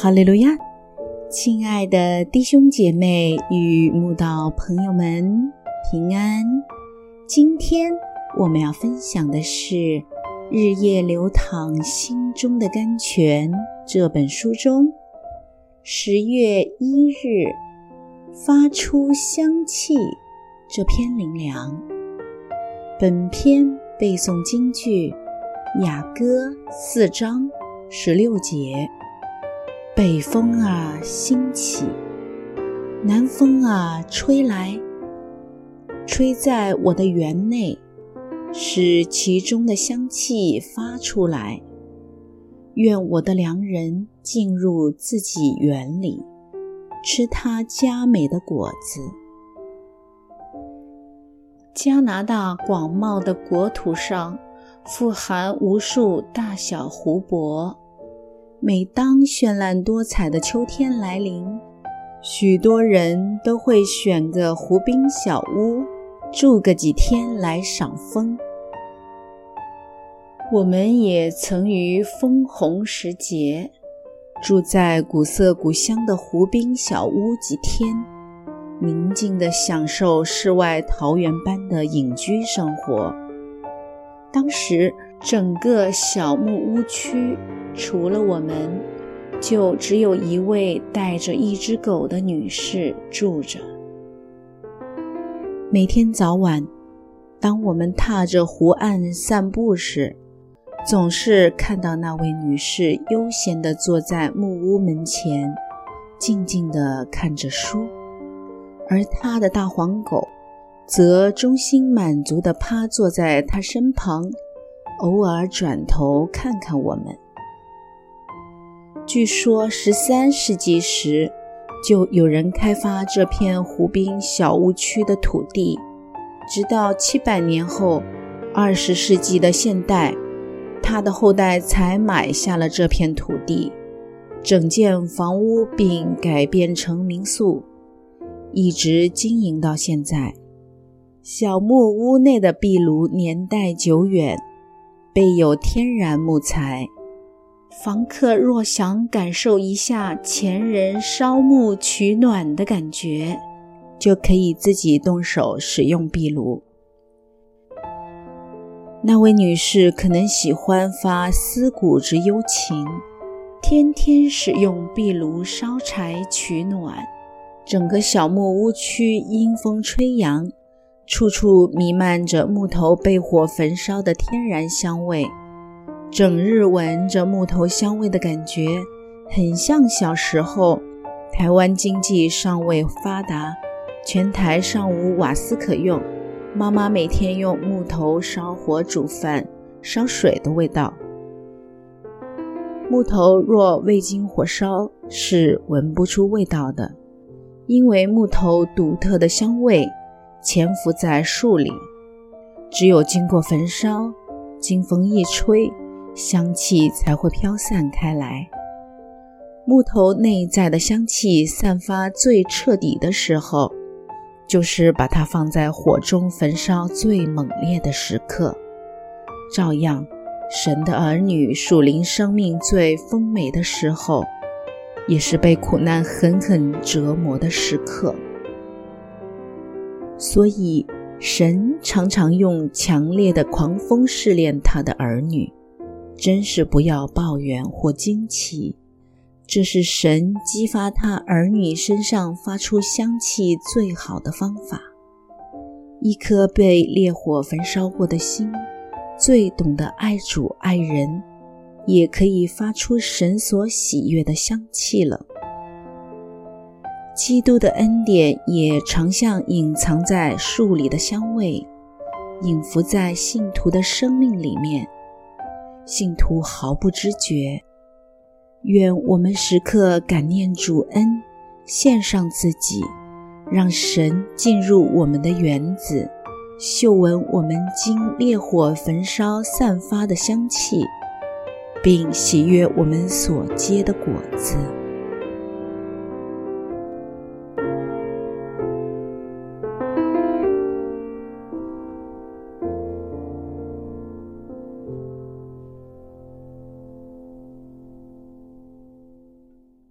哈利路亚！亲爱的弟兄姐妹与慕道朋友们平安。今天我们要分享的是《日夜流淌心中的甘泉》这本书中十月一日发出香气这篇灵粮。本篇背诵京剧《雅歌》四章十六节。北风啊，兴起；南风啊，吹来，吹在我的园内，使其中的香气发出来。愿我的良人进入自己园里，吃他佳美的果子。加拿大广袤的国土上，富含无数大小湖泊。每当绚烂多彩的秋天来临，许多人都会选个湖滨小屋，住个几天来赏枫。我们也曾于枫红时节，住在古色古香的湖滨小屋几天，宁静地享受世外桃源般的隐居生活。当时，整个小木屋区。除了我们，就只有一位带着一只狗的女士住着。每天早晚，当我们踏着湖岸散步时，总是看到那位女士悠闲地坐在木屋门前，静静地看着书，而她的大黄狗则忠心满足地趴坐在她身旁，偶尔转头看看我们。据说十三世纪时，就有人开发这片湖滨小屋区的土地，直到七百年后，二十世纪的现代，他的后代才买下了这片土地，整建房屋并改变成民宿，一直经营到现在。小木屋内的壁炉年代久远，备有天然木材。房客若想感受一下前人烧木取暖的感觉，就可以自己动手使用壁炉。那位女士可能喜欢发思古之幽情，天天使用壁炉烧柴取暖，整个小木屋区阴风吹扬，处处弥漫着木头被火焚烧的天然香味。整日闻着木头香味的感觉，很像小时候台湾经济尚未发达，全台尚无瓦斯可用，妈妈每天用木头烧火煮饭、烧水的味道。木头若未经火烧，是闻不出味道的，因为木头独特的香味潜伏在树里，只有经过焚烧，经风一吹。香气才会飘散开来。木头内在的香气散发最彻底的时候，就是把它放在火中焚烧最猛烈的时刻。照样，神的儿女属灵生命最丰美的时候，也是被苦难狠狠折磨的时刻。所以，神常常用强烈的狂风试炼他的儿女。真是不要抱怨或惊奇，这是神激发他儿女身上发出香气最好的方法。一颗被烈火焚烧过的心，最懂得爱主爱人，也可以发出神所喜悦的香气了。基督的恩典也常像隐藏在树里的香味，隐伏在信徒的生命里面。信徒毫不知觉。愿我们时刻感念主恩，献上自己，让神进入我们的园子，嗅闻我们经烈火焚烧散发的香气，并喜悦我们所结的果子。